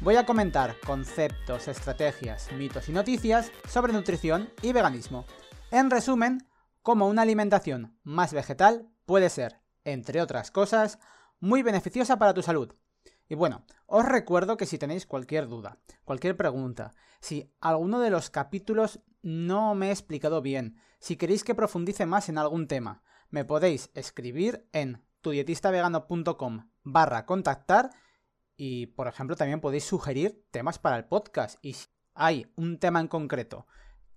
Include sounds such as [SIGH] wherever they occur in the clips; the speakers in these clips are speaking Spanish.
voy a comentar conceptos, estrategias, mitos y noticias sobre nutrición y veganismo. En resumen, cómo una alimentación más vegetal puede ser, entre otras cosas, muy beneficiosa para tu salud. Y bueno, os recuerdo que si tenéis cualquier duda, cualquier pregunta, si alguno de los capítulos no me he explicado bien, si queréis que profundice más en algún tema, me podéis escribir en tudietistavegano.com barra contactar y, por ejemplo, también podéis sugerir temas para el podcast. Y si hay un tema en concreto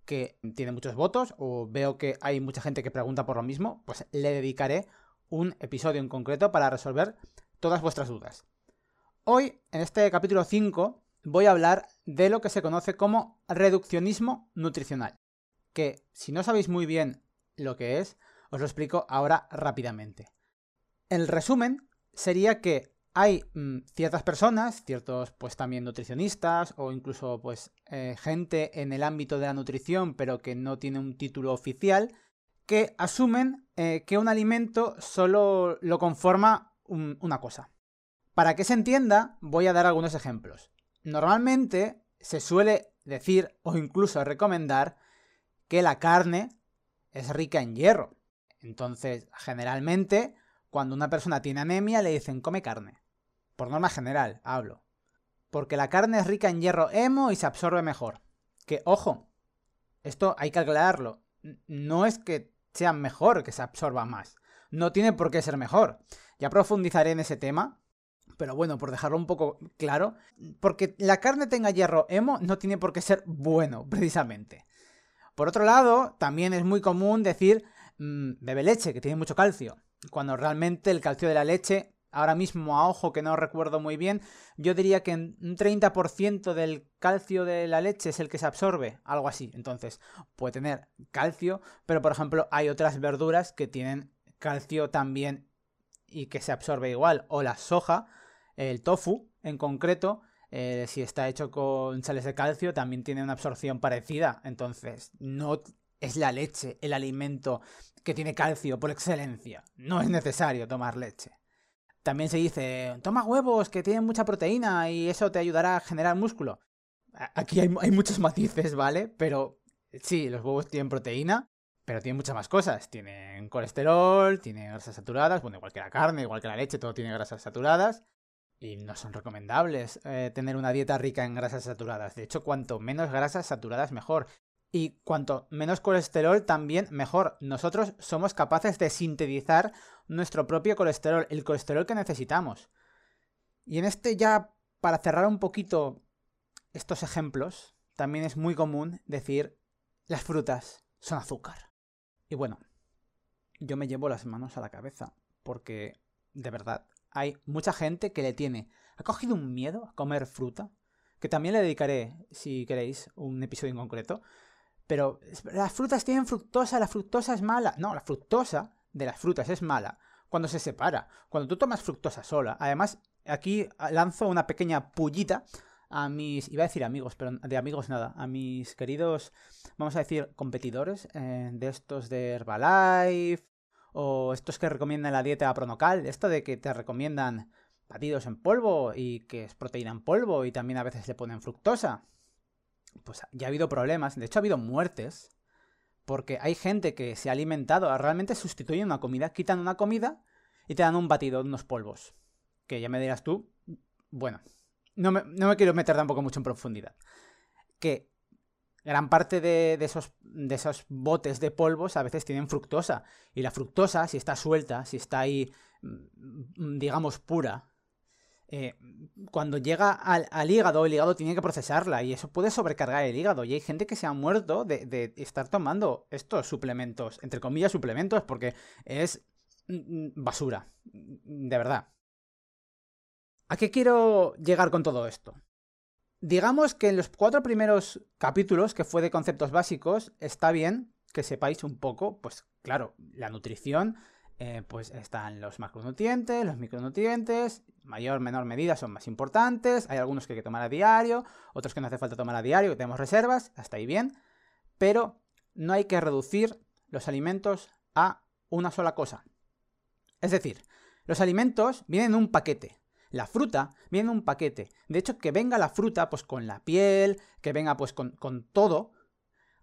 que tiene muchos votos o veo que hay mucha gente que pregunta por lo mismo, pues le dedicaré un episodio en concreto para resolver todas vuestras dudas. Hoy, en este capítulo 5, voy a hablar de lo que se conoce como reduccionismo nutricional. Que si no sabéis muy bien lo que es, os lo explico ahora rápidamente. El resumen sería que hay mm, ciertas personas, ciertos pues también nutricionistas o incluso pues eh, gente en el ámbito de la nutrición pero que no tiene un título oficial que asumen eh, que un alimento solo lo conforma una cosa. Para que se entienda voy a dar algunos ejemplos. Normalmente se suele decir o incluso recomendar que la carne es rica en hierro. Entonces, generalmente, cuando una persona tiene anemia le dicen come carne. Por norma general, hablo. Porque la carne es rica en hierro hemo y se absorbe mejor. Que, ojo, esto hay que aclararlo. No es que sea mejor que se absorba más. No tiene por qué ser mejor. Ya profundizaré en ese tema. Pero bueno, por dejarlo un poco claro, porque la carne tenga hierro hemo no tiene por qué ser bueno, [LAUGHS] precisamente. Por otro lado, también es muy común decir mmm, bebe leche, que tiene mucho calcio, cuando realmente el calcio de la leche ahora mismo a ojo que no recuerdo muy bien, yo diría que un 30% del calcio de la leche es el que se absorbe, algo así. Entonces, puede tener calcio, pero por ejemplo hay otras verduras que tienen calcio también y que se absorbe igual. O la soja, el tofu en concreto, eh, si está hecho con sales de calcio, también tiene una absorción parecida. Entonces, no es la leche el alimento que tiene calcio por excelencia. No es necesario tomar leche. También se dice, toma huevos que tienen mucha proteína y eso te ayudará a generar músculo. Aquí hay, muchos [LAUGHS] matices, ¿vale? Pero sí, los huevos tienen proteína, pero tienen muchas más cosas. Tienen colesterol, tienen grasas saturadas, bueno, igual que la carne, igual que la leche, todo tiene grasas saturadas. Y no son recomendables eh, tener una dieta rica en grasas saturadas. De hecho, cuanto menos grasas saturadas, mejor. Y cuanto menos colesterol, también mejor. Nosotros somos capaces de sintetizar nuestro propio colesterol, el colesterol que necesitamos. Y en este ya, para cerrar un poquito estos ejemplos, también es muy común decir las frutas son azúcar. Y bueno, yo me llevo las manos a la cabeza, porque de verdad, hay mucha gente que le tiene, ha cogido un miedo a comer fruta, que también le dedicaré, si queréis, un episodio en concreto, pero las frutas tienen fructosa, la fructosa es mala. No, la fructosa de las frutas es mala cuando se separa. Cuando tú tomas fructosa sola. Además, aquí lanzo una pequeña pullita a mis, iba a decir amigos, pero de amigos nada, a mis queridos, vamos a decir, competidores eh, de estos de Herbalife o estos que recomiendan la dieta pronocal, esto de que te recomiendan batidos en polvo y que es proteína en polvo y también a veces le ponen fructosa pues ya ha habido problemas, de hecho ha habido muertes, porque hay gente que se ha alimentado, realmente sustituyen una comida, quitan una comida y te dan un batido, unos polvos. Que ya me dirás tú, bueno, no me, no me quiero meter tampoco mucho en profundidad. Que gran parte de, esos, de esos botes de polvos a veces tienen fructosa. Y la fructosa, si está suelta, si está ahí, mm, digamos, pura, eh, cuando llega al, hígado, el hígado tiene que procesarla y eso puede sobrecargar el hígado. Y hay gente que se ha muerto de, estar tomando estos suplementos, entre comillas suplementos, porque es mm, mm, basura, de verdad. ¿A qué quiero llegar con todo esto? digamos que en los cuatro primeros capítulos, que fue de conceptos básicos, está bien que sepáis un poco, pues claro, la nutrición, eh, pues están los macronutrientes, los micronutrientes, mayor menor medida son más importantes, hay algunos que hay que tomar a diario, otros que no hace falta tomar a diario, que tenemos reservas, hasta ahí bien, pero no hay que reducir los alimentos a una sola cosa. Es decir, los alimentos vienen en un paquete. La fruta viene en un paquete. De hecho, que venga la fruta pues con la piel, que venga pues con todo,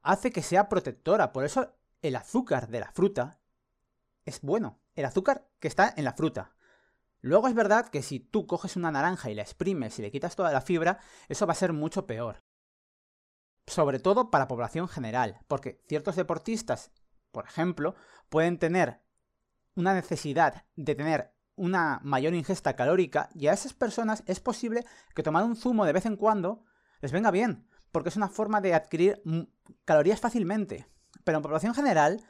hace que sea protectora. Por eso el azúcar de la fruta es bueno. El azúcar que está en la fruta. Luego es verdad que si tú coges una naranja y la exprimes y le quitas toda la fibra, eso va a ser mucho peor. Sobre todo para población general, porque ciertos deportistas, por ejemplo, pueden tener una necesidad de tener una mayor ingesta calórica y a esas personas es posible que tomar un zumo de vez en cuando les venga bien, porque es una forma de adquirir calorías fácilmente. Pero en población general,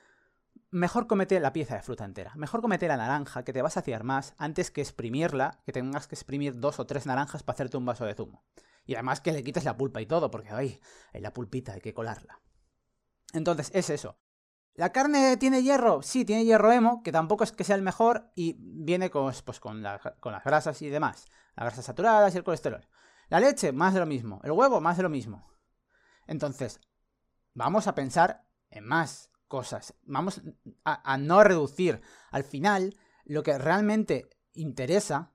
mejor comete la pieza de fruta entera. Mejor comete la naranja, que te va a saciar más, antes que exprimirla, que tengas que exprimir dos o tres naranjas para hacerte un vaso de zumo. Y además que le quites la pulpa y todo, porque ay, hay la pulpita, hay que colarla. Entonces, es eso. ¿La carne tiene hierro? Sí, tiene hierro hemo, que tampoco es que sea el mejor y viene con, pues, con las grasas y demás. Las grasas saturadas y el colesterol. La leche, más de lo mismo. El huevo, más de lo mismo. Entonces, vamos a pensar en más cosas. Vamos a, no reducir. Al final, lo que realmente interesa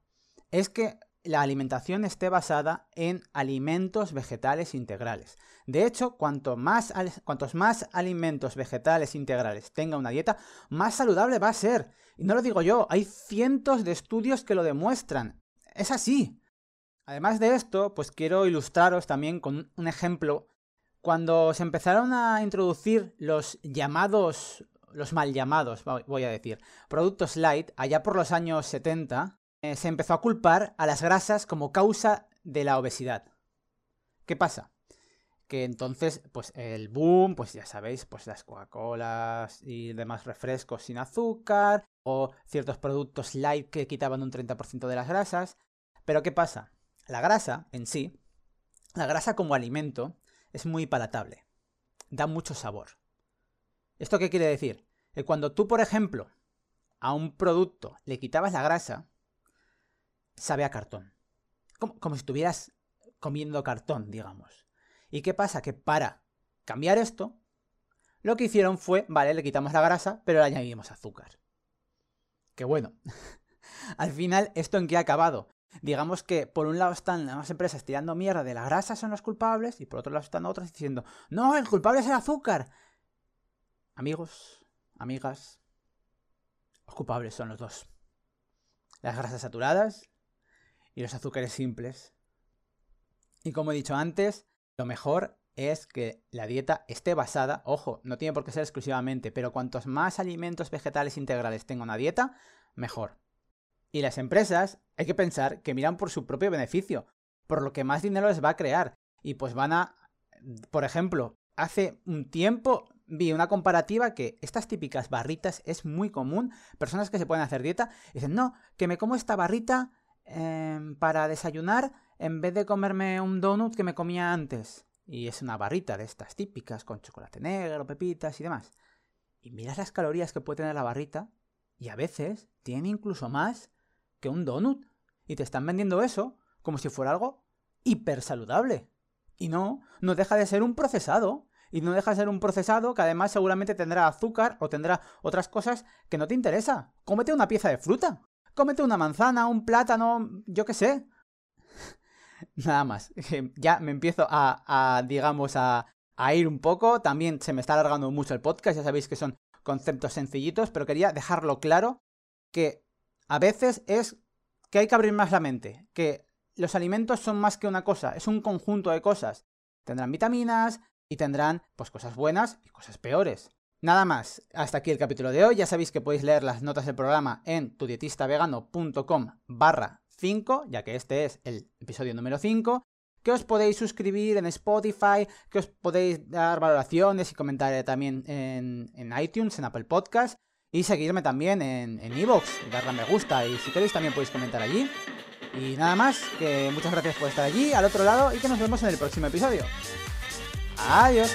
es que la alimentación esté basada en alimentos vegetales integrales. De hecho, cuanto más, cuantos más alimentos vegetales integrales tenga una dieta, más saludable va a ser. Y no lo digo yo, hay cientos de estudios que lo demuestran. Es así. Además de esto, pues quiero ilustraros también con un ejemplo cuando se empezaron a introducir los llamados, los mal llamados, voy a decir, productos light, allá por los años 70, eh, se empezó a culpar a las grasas como causa de la obesidad. ¿Qué pasa? Que entonces, pues el boom, pues ya sabéis, pues las Coca-Colas y demás refrescos sin azúcar, o ciertos productos light que quitaban un 30% de las grasas. Pero ¿qué pasa? La grasa en sí, la grasa como alimento, es muy palatable. Da mucho sabor. ¿Esto qué quiere decir? Que cuando tú, por ejemplo, a un producto le quitabas la grasa, sabe a cartón. Como, como si estuvieras comiendo cartón, digamos. ¿Y qué pasa? Que para cambiar esto, lo que hicieron fue, vale, le quitamos la grasa, pero le añadimos azúcar. Que bueno. [LAUGHS] Al final, ¿esto en qué ha acabado? Digamos que por un lado están las empresas tirando mierda de la grasa son los culpables y por otro lado están otras diciendo, no, el culpable es el azúcar. Amigos, amigas, los culpables son los dos. Las grasas saturadas y los azúcares simples. Y como he dicho antes, lo mejor es que la dieta esté basada, ojo, no tiene por qué ser exclusivamente, pero cuantos más alimentos vegetales integrales tenga una dieta, mejor. Y las empresas hay que pensar que miran por su propio beneficio, por lo que más dinero les va a crear. Y pues van a, por ejemplo, hace un tiempo vi una comparativa que estas típicas barritas es muy común. Personas que se pueden hacer dieta dicen, no, que me como esta barrita em, para desayunar en vez de comerme un donut que me comía antes. Y es una barrita de estas típicas con chocolate negro, pepitas y demás. Y miras las calorías que puede tener la barrita y a veces tiene incluso más que un donut. Y te están vendiendo eso como si fuera algo hiper saludable. Y no, no deja de ser un procesado. Y no deja de ser un procesado que además seguramente tendrá azúcar o tendrá otras cosas que no te interesa. Cómete una pieza de fruta. Cómete una manzana, un plátano, yo qué sé. [LAUGHS] Nada más. [LAUGHS] Ya me empiezo a, a digamos, a, a ir un poco. También se me está alargando mucho el podcast. Ya sabéis que son conceptos sencillitos, pero quería dejarlo claro que a veces es que hay que abrir más la mente, que los alimentos son más que una cosa, es un conjunto de cosas. Tendrán vitaminas y tendrán pues cosas buenas y cosas peores. Nada más, hasta aquí el capítulo de hoy. Ya sabéis que podéis leer las notas del programa en tudietistavegano.com barra 5, ya que este es el episodio número 5, que os podéis suscribir en Spotify, que os podéis dar valoraciones y comentar también en, en iTunes, en Apple Podcast, y seguirme también en Evox, darle a me gusta y si queréis también podéis comentar allí. Y nada más, que muchas gracias por estar allí, al otro lado, y que nos vemos en el próximo episodio. Adiós.